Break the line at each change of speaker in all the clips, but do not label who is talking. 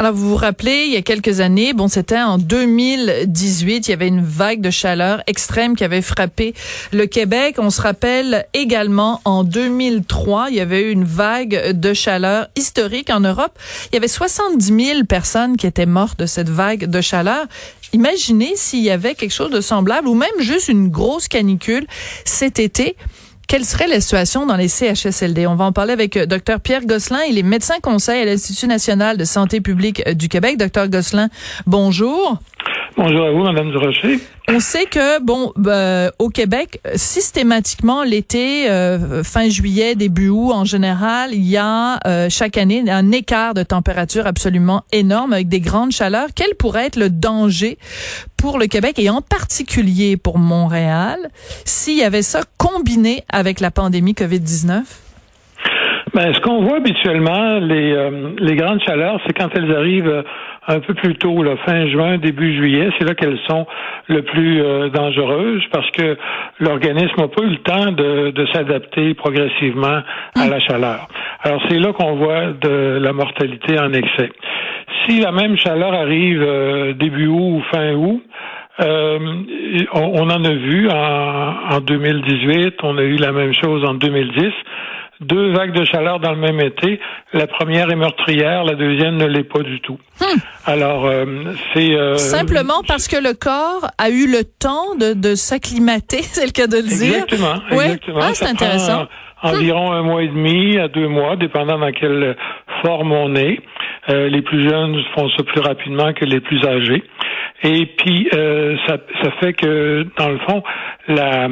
Alors, vous vous rappelez, il y a quelques années, bon, c'était en 2018, il y avait une vague de chaleur extrême qui avait frappé le Québec. On se rappelle également en 2003, il y avait eu une vague de chaleur historique en Europe. Il y avait 70 000 personnes qui étaient mortes de cette vague de chaleur. Imaginez s'il y avait quelque chose de semblable ou même juste une grosse canicule cet été quelle serait la situation dans les CHSLD? On va en parler avec euh, Dr Pierre Gosselin. Il est médecin conseil à l'Institut national de santé publique euh, du Québec. Dr Gosselin, bonjour.
Bonjour à vous, Madame Durocher.
On sait que, bon, euh, au Québec, systématiquement, l'été, euh, fin juillet, début août, en général, il y a euh, chaque année un écart de température absolument énorme avec des grandes chaleurs. Quel pourrait être le danger pour le Québec et en particulier pour Montréal s'il y avait ça combiné avec la pandémie COVID-19?
Ben, ce qu'on voit habituellement, les, les grandes chaleurs, c'est quand elles arrivent un peu plus tôt, là, fin juin, début juillet, c'est là qu'elles sont le plus euh, dangereuses parce que l'organisme n'a pas eu le temps de, de s'adapter progressivement à la chaleur. Alors c'est là qu'on voit de la mortalité en excès. Si la même chaleur arrive euh, début août ou fin août, euh, on, en a vu en, en 2018, on a eu la même chose en 2010 deux vagues de chaleur dans le même été. La première est meurtrière, la deuxième ne l'est pas du tout. Hmm. Alors, euh, c'est... Euh,
Simplement parce que le corps a eu le temps de, de s'acclimater, c'est le cas de le dire.
Exactement, exactement.
Ah, c'est intéressant.
environ un mois et demi à deux mois, dépendant dans quelle forme on est. Euh, les plus jeunes font ça plus rapidement que les plus âgés. Et puis, euh, ça, ça fait que, dans le fond, la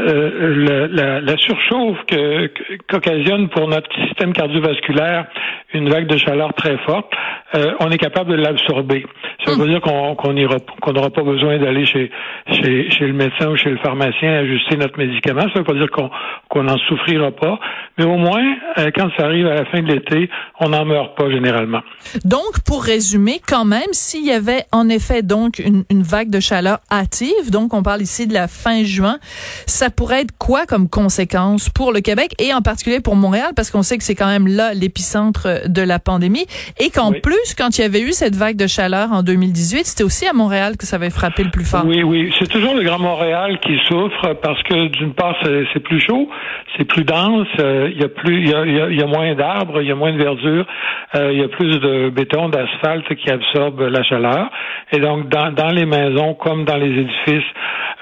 euh, la, la, surchauffe que, qu'occasionne pour notre système cardiovasculaire une vague de chaleur très forte, euh, on est capable de l'absorber. Ça veut hmm. dire qu'on qu'on n'aura pas besoin d'aller chez, chez, chez le médecin ou chez le pharmacien ajuster notre médicament. Ça veut pas dire qu'on n'en souffrira pas, mais au moins euh, quand ça arrive à la fin de l'été, on n'en meurt pas généralement.
Donc, pour résumer, quand même, s'il y avait en effet donc une, une vague de chaleur hâtive, donc on parle ici de la fin juin, ça pourrait être quoi comme conséquence pour le Québec et en particulier pour Montréal, parce qu'on sait que c'est quand même là l'épicentre de la pandémie et qu'en plus, quand il y avait eu cette vague de chaleur en 2018, c'était aussi à Montréal que ça avait frappé le plus fort.
Oui, oui, c'est toujours le Grand Montréal qui souffre parce que d'une part, c'est plus chaud, c'est plus dense, euh, il y a plus, il y a, y a, moins d'arbres, il y a moins de verdure, euh, il y a plus de béton, d'asphalte qui absorbe la chaleur. Et donc, dans, dans les maisons comme dans les édifices,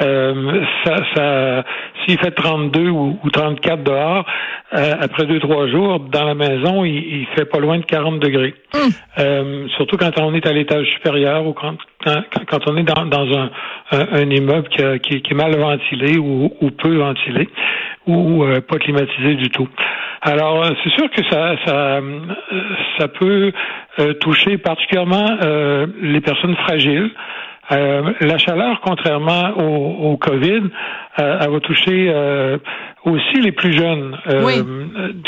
euh, ça, ça s'il fait 32 ou, ou 34 dehors, euh, après deux trois jours, dans la maison, il, il, fait pas loin de 40 degrés. Hum. Euh, surtout quand on est à l'étage supérieur ou quand, quand, on est dans, dans un, un, immeuble qui, qui, qui, est mal ventilé ou, ou peu ventilé ou euh, pas climatisé du tout. Alors, c'est sûr que ça, ça, ça peut toucher particulièrement les personnes fragiles. Euh, la chaleur, contrairement au, au COVID, euh, elle va toucher euh, aussi les plus jeunes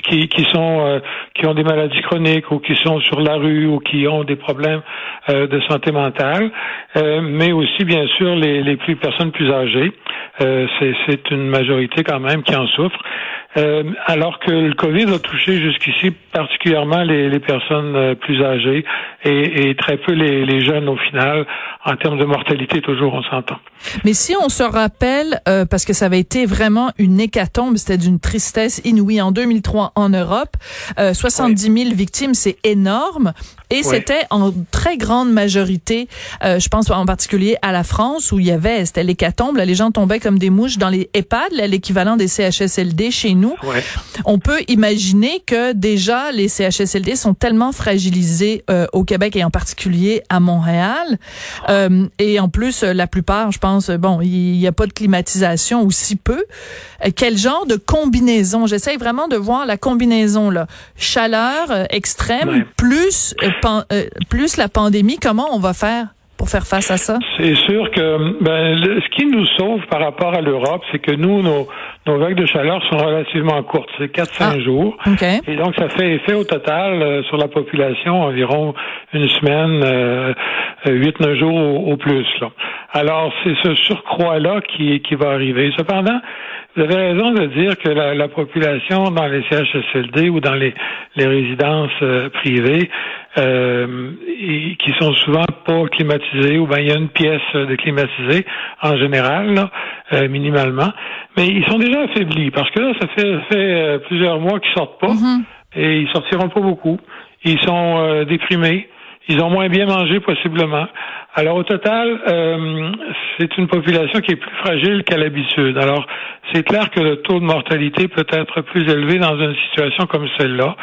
qui, qui sont qui ont des maladies chroniques ou qui sont sur la rue ou qui ont des problèmes de santé mentale, mais aussi bien sûr les, les plus personnes plus âgées. C'est une majorité quand même qui en souffre. Euh, alors que le COVID a touché jusqu'ici particulièrement les, les personnes euh, plus âgées et, et très peu les, les, jeunes au final. En termes de mortalité, toujours, on s'entend.
Mais si on se rappelle, euh, parce que ça avait été vraiment une hécatombe, c'était d'une tristesse inouïe en 2003 en Europe, 70 000 victimes, c'est énorme. Et c'était en très grande majorité, euh, je pense en particulier à la France, où il y avait, c'était l'hécatombe, les gens tombaient comme des mouches dans les EHPAD, l'équivalent des CHSLD chez nous. On peut imaginer que déjà les CHSLD sont tellement fragilisés euh, au Québec et en particulier à Montréal. Euh, et en plus, la plupart, je pense, bon, il n'y a pas de climatisation ou si peu. quel genre de combinaison? J'essaye vraiment de voir la combinaison, là. Chaleur extrême, plus euh, plus la pandémie, comment on va faire pour faire face à ça?
C'est sûr que ben, ce qui nous sauve par rapport à l'Europe, c'est que nous, nos, nos vagues de chaleur sont relativement courtes. C'est 4-5 ah, jours. Et donc, ça fait effet au total euh, sur la population environ une semaine, euh, 8-9 jours au, au plus. Là. Alors, c'est ce surcroît-là qui, qui va arriver. Cependant, vous avez raison de dire que la, la population dans les CHSLD ou dans les, les résidences euh, privées euh, qui sont souvent pas climatisées ou bien il y a une pièce de climatisée en général, là, euh, minimalement, mais ils sont déjà affaiblis parce que là, ça fait, fait euh, plusieurs mois qu'ils sortent pas mm-hmm. et ils sortiront pas beaucoup. Ils sont déprimés. Ils ont moins bien mangé possiblement. Alors au total, euh, c'est une population qui est plus fragile qu'à l'habitude. Alors c'est clair que le taux de mortalité peut être plus élevé dans une situation comme celle-là.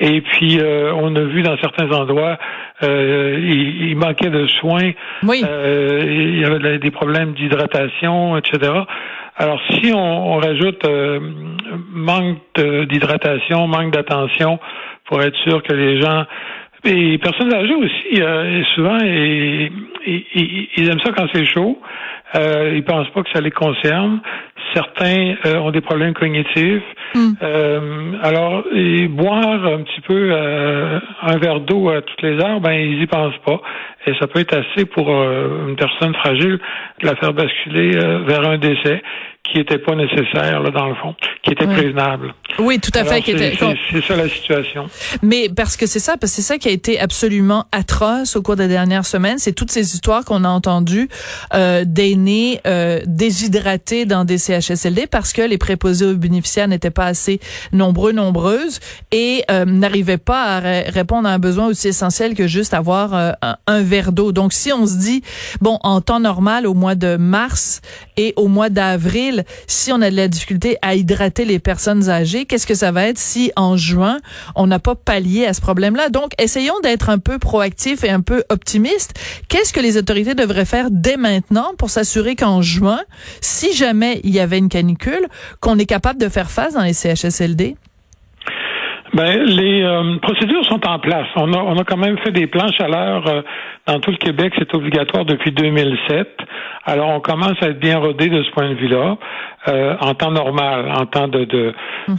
Et puis euh, on a vu dans certains endroits, euh, il, manquait de soins.
Oui.
il y avait des problèmes d'hydratation, etc. Alors si on, on rajoute manque d'hydratation, manque d'attention pour être sûr que les gens les personnes âgées aussi, euh, souvent, ils, aiment ça quand c'est chaud. Euh, ils pensent pas que ça les concerne. Certains euh, ont des problèmes cognitifs. Hmm. Euh, alors, et boire un petit peu un verre d'eau à toutes les heures, ben ils y pensent pas. Et ça peut être assez pour une personne fragile de la faire basculer vers un décès qui n'était pas nécessaire là, dans le fond, qui était prévenable.
Oui, tout à fait.
C'est ça la situation.
Mais parce que c'est ça, parce que c'est ça qui a été absolument atroce au cours des dernières semaines, c'est toutes ces histoires qu'on a entendues euh, d'aînés euh, déshydratés dans des CHSLD parce que les préposés aux bénéficiaires n'étaient pas assez nombreux, nombreuses et euh, n'arrivaient pas à répondre à un besoin aussi essentiel que juste avoir euh, un, un verre d'eau. Donc si on se dit, bon, en temps normal, au mois de mars et au mois d'avril, si on a de la difficulté à hydrater les personnes âgées, qu'est-ce que ça va être si en juin, on n'a pas pallié à ce problème-là? Donc, essayons d'être un peu proactifs et un peu optimistes. Qu'est-ce que les autorités devraient faire dès maintenant pour s'assurer qu'en juin, si jamais il y avait une canicule, qu'on est capable de faire face dans les CHSLD?
Ben, les euh, procédures sont en place. On a, on a quand même fait des plans chaleur euh, dans tout le Québec. C'est obligatoire depuis 2007. Alors, on commence à être bien rodé de ce point de vue-là, euh, en temps normal, en temps de, de hum.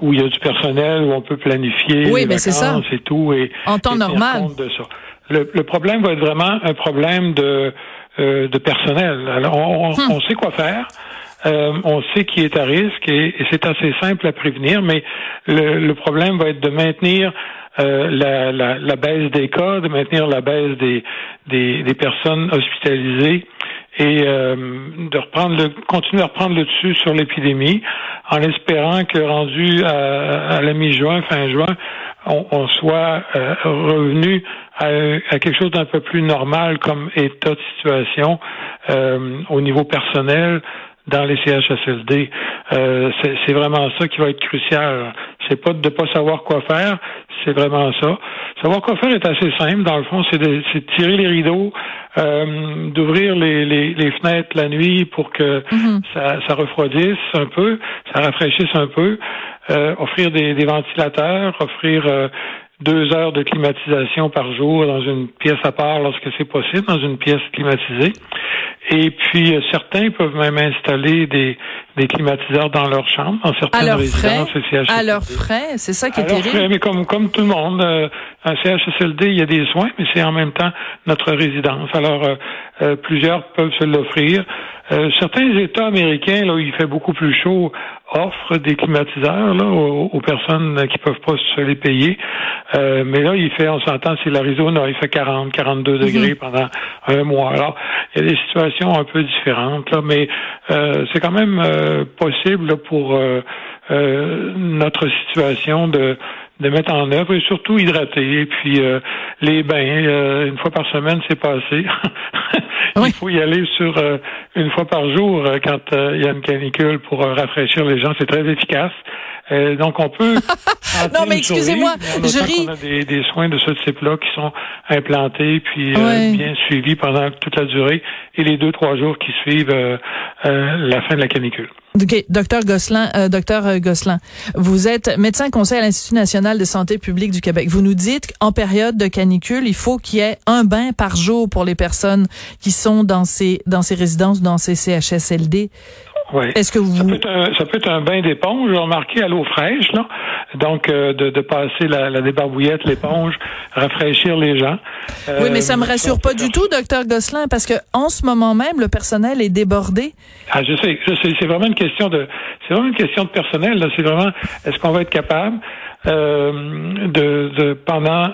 où il y a du personnel, où on peut planifier
oui, ben c'est ça.
et tout. Et,
en temps normal.
De ça. Le, le, problème va être vraiment un problème de, de personnel. Alors, on, hum. on sait quoi faire. Euh, on sait qui est à risque et, c'est assez simple à prévenir, mais le, problème va être de maintenir euh, la, baisse des cas, de maintenir la baisse des, des, personnes hospitalisées et euh, de reprendre le, continuer à reprendre le dessus sur l'épidémie en espérant que rendu à, la mi-juin, fin juin, on, soit revenu à, à, quelque chose d'un peu plus normal comme état de situation au niveau personnel, dans les CHSLD. Euh, c'est vraiment ça qui va être crucial. C'est pas de pas savoir quoi faire, c'est vraiment ça. Savoir quoi faire est assez simple. Dans le fond, c'est de, tirer les rideaux, euh, d'ouvrir les, les, fenêtres la nuit pour que mm-hmm. ça, ça, refroidisse un peu, ça rafraîchisse un peu, euh, offrir des, des, ventilateurs, offrir euh, deux heures de climatisation par jour dans une pièce à part lorsque c'est possible, dans une pièce climatisée. Et puis, euh, certains peuvent même installer des, des climatiseurs dans leur chambre, dans certaines
à
résidences
frais, À leurs frais, c'est ça qui est terrible. Frais,
mais comme, comme tout le monde, euh, un CHSLD, il y a des soins, mais c'est en même temps notre résidence. Alors, euh, plusieurs peuvent se l'offrir. certains États américains, là où il fait beaucoup plus chaud, offrent des climatiseurs là, aux, personnes qui peuvent pas se les payer. mais là, il fait, on s'entend, c'est l'Arizona, il fait 40, 42 degrés mhm. pendant un mois. Alors, il y a des situations un peu différentes, là, mais euh, c'est quand même euh, possible pour euh, notre situation de de mettre en œuvre et surtout hydrater. Et puis les bains, une fois par semaine, c'est pas assez. Il faut y aller sur une fois par jour quand il y a une canicule pour rafraîchir les gens. C'est très efficace. Donc, on peut...
non, mais excusez-moi, je ris.
On a des, des, soins de ce type-là qui sont implantés puis bien suivis pendant toute la durée et les deux, trois jours qui suivent la fin de la canicule.
OK. Docteur Gosselin, euh, docteur euh, Gosselin, vous êtes médecin conseil à l'Institut national de santé publique du Québec. Vous nous dites qu'en période de canicule, il faut qu'il y ait un bain par jour pour les personnes qui sont dans ces, dans ces résidences, dans ces CHSLD.
Oui. Est-ce que vous... Ça peut être un, ça peut être un bain d'éponge, remarqué à l'eau fraîche, là. Donc, euh, de, de, passer la, la débarbouillette, l'éponge, rafraîchir les gens.
oui, mais ça me rassure pas du tout, docteur Gosselin, parce que en ce moment même, le personnel est débordé.
Ah, je sais, je sais. C'est vraiment une question de, c'est vraiment une question de personnel. C'est vraiment, est-ce qu'on va être capable euh, de, de pendant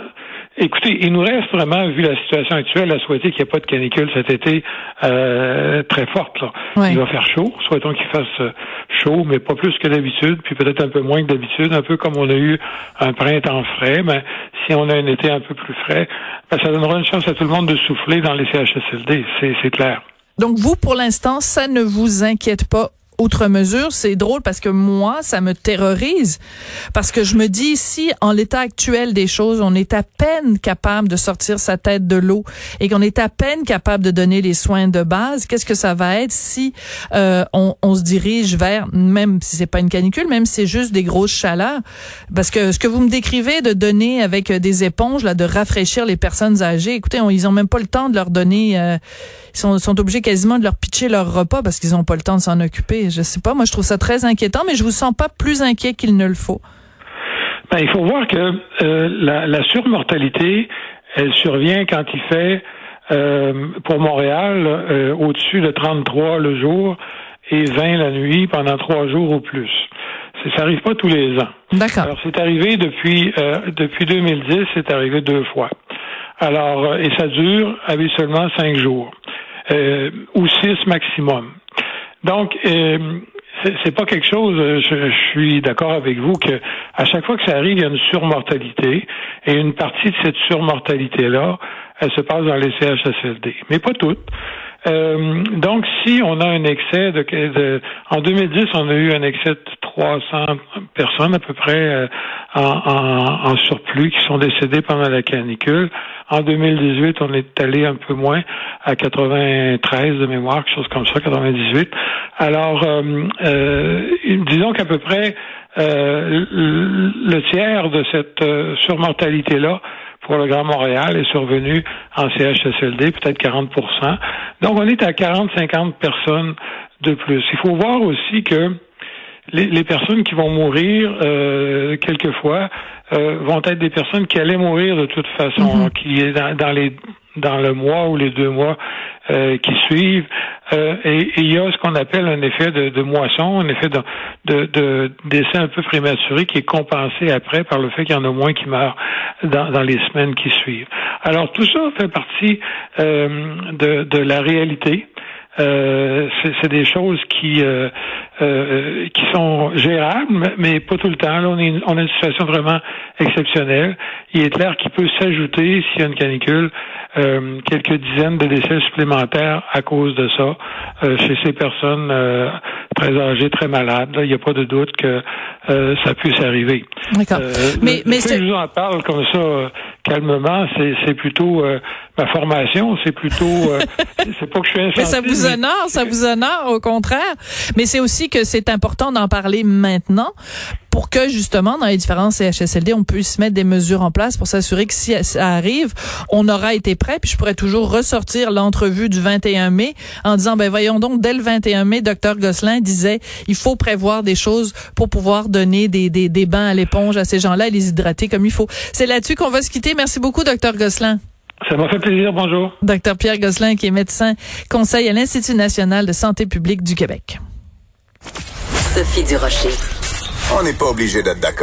Écoutez, il nous reste vraiment, vu la situation actuelle, à souhaiter qu'il n'y ait pas de canicule cet été euh, très forte. Là. Il va faire chaud. Souhaitons qu'il fasse euh, chaud, mais pas plus que d'habitude, puis peut-être un peu moins que d'habitude, un peu comme on a eu un printemps frais. Mais si on a un été un peu plus frais, ben, ça donnera une chance à tout le monde de souffler dans les CHSLD. C'est clair.
Donc vous, pour l'instant, ça ne vous inquiète pas outre mesure, c'est drôle parce que moi, ça me terrorise parce que je me dis ici, en l'état actuel des choses, on est à peine capable de sortir sa tête de l'eau et qu'on est à peine capable de donner les soins de base. Qu'est-ce que ça va être si euh, on, on, se dirige vers, même si c'est pas une canicule, même si c'est juste des grosses chaleurs, parce que ce que vous me décrivez de donner avec des éponges, là, de rafraîchir les personnes âgées, écoutez, ils ont même pas le temps de leur donner, euh, ils sont, sont obligés quasiment de leur pitcher leur repas parce qu'ils ont pas le temps de s'en occuper je sais pas. Moi, je trouve ça très inquiétant, mais je vous sens pas plus inquiet qu'il ne le faut.
Ben, il faut voir que euh, la, surmortalité, elle survient quand il fait, euh, pour Montréal, euh, au-dessus de 33 le jour et 20 la nuit pendant trois jours ou plus. Ça n'arrive pas tous les ans.
D'accord.
Alors, c'est arrivé depuis, depuis 2010, c'est arrivé deux fois. Alors, et ça dure habituellement cinq jours, ou six maximum. Donc, euh, c'est pas quelque chose. Euh, je, suis d'accord avec vous que à chaque fois que ça arrive, il y a une surmortalité et une partie de cette surmortalité là, elle se passe dans les CHSLD, mais pas toutes. Euh, donc, si on a un excès de, de, en 2010, on a eu un excès de 300 personnes à peu près euh, en, en, en, surplus qui sont décédées pendant la canicule. En 2018, on est allé un peu moins à 93 de mémoire, quelque chose comme ça, 98. Alors, euh, euh disons qu'à peu près le tiers de cette surmortalité-là pour le Grand Montréal est survenu en CHSLD, peut-être 40% Donc, on est à 40-50 personnes de plus. Il faut voir aussi que les, personnes qui vont mourir euh, quelquefois euh, vont être des personnes qui allaient mourir de toute façon, mm-hmm. qui est dans, dans, les dans le mois ou les deux mois euh, qui suivent. Euh, et il y a ce qu'on appelle un effet de, de, moisson, un effet de, de, de, décès un peu prématuré qui est compensé après par le fait qu'il y en a moins qui meurent dans, dans les semaines qui suivent. Alors tout ça fait partie euh, de, de la réalité. Euh, c'est des choses qui euh, euh, qui sont gérables, mais pas tout le temps. Là, on, est, on a une situation vraiment exceptionnelle. Il est clair qu'il peut s'ajouter, s'il y a une canicule, euh, quelques dizaines de décès supplémentaires à cause de ça chez ces personnes très âgées, très malades. il n'y a pas de doute que ça puisse arriver.
D'accord. mais mais
je vous en parle comme ça calmement, c'est plutôt ma formation, c'est plutôt c'est pas que je suis insensible.
Mais ça vous honore, ça vous honore au contraire. Mais c'est aussi que c'est important d'en parler maintenant pour que justement dans les différents CHSLD on puisse mettre des mesures en place pour s'assurer que si ça arrive, on aura été prêt. Puis je pourrais toujours ressortir l'entrevue du 21 mai en disant ben voyons donc dès le 21 mai, docteur Gosselin disait il faut prévoir des choses pour pouvoir donner des des, des bains à l'éponge à ces gens-là et les hydrater comme il faut. C'est là-dessus qu'on va se quitter. Merci beaucoup docteur Gosselin.
Ça m'a fait plaisir. Bonjour.
Docteur Pierre Gosselin, qui est médecin conseil à l'Institut national de santé publique du Québec.
Sophie Durocher.
On n'est pas obligé d'être d'accord.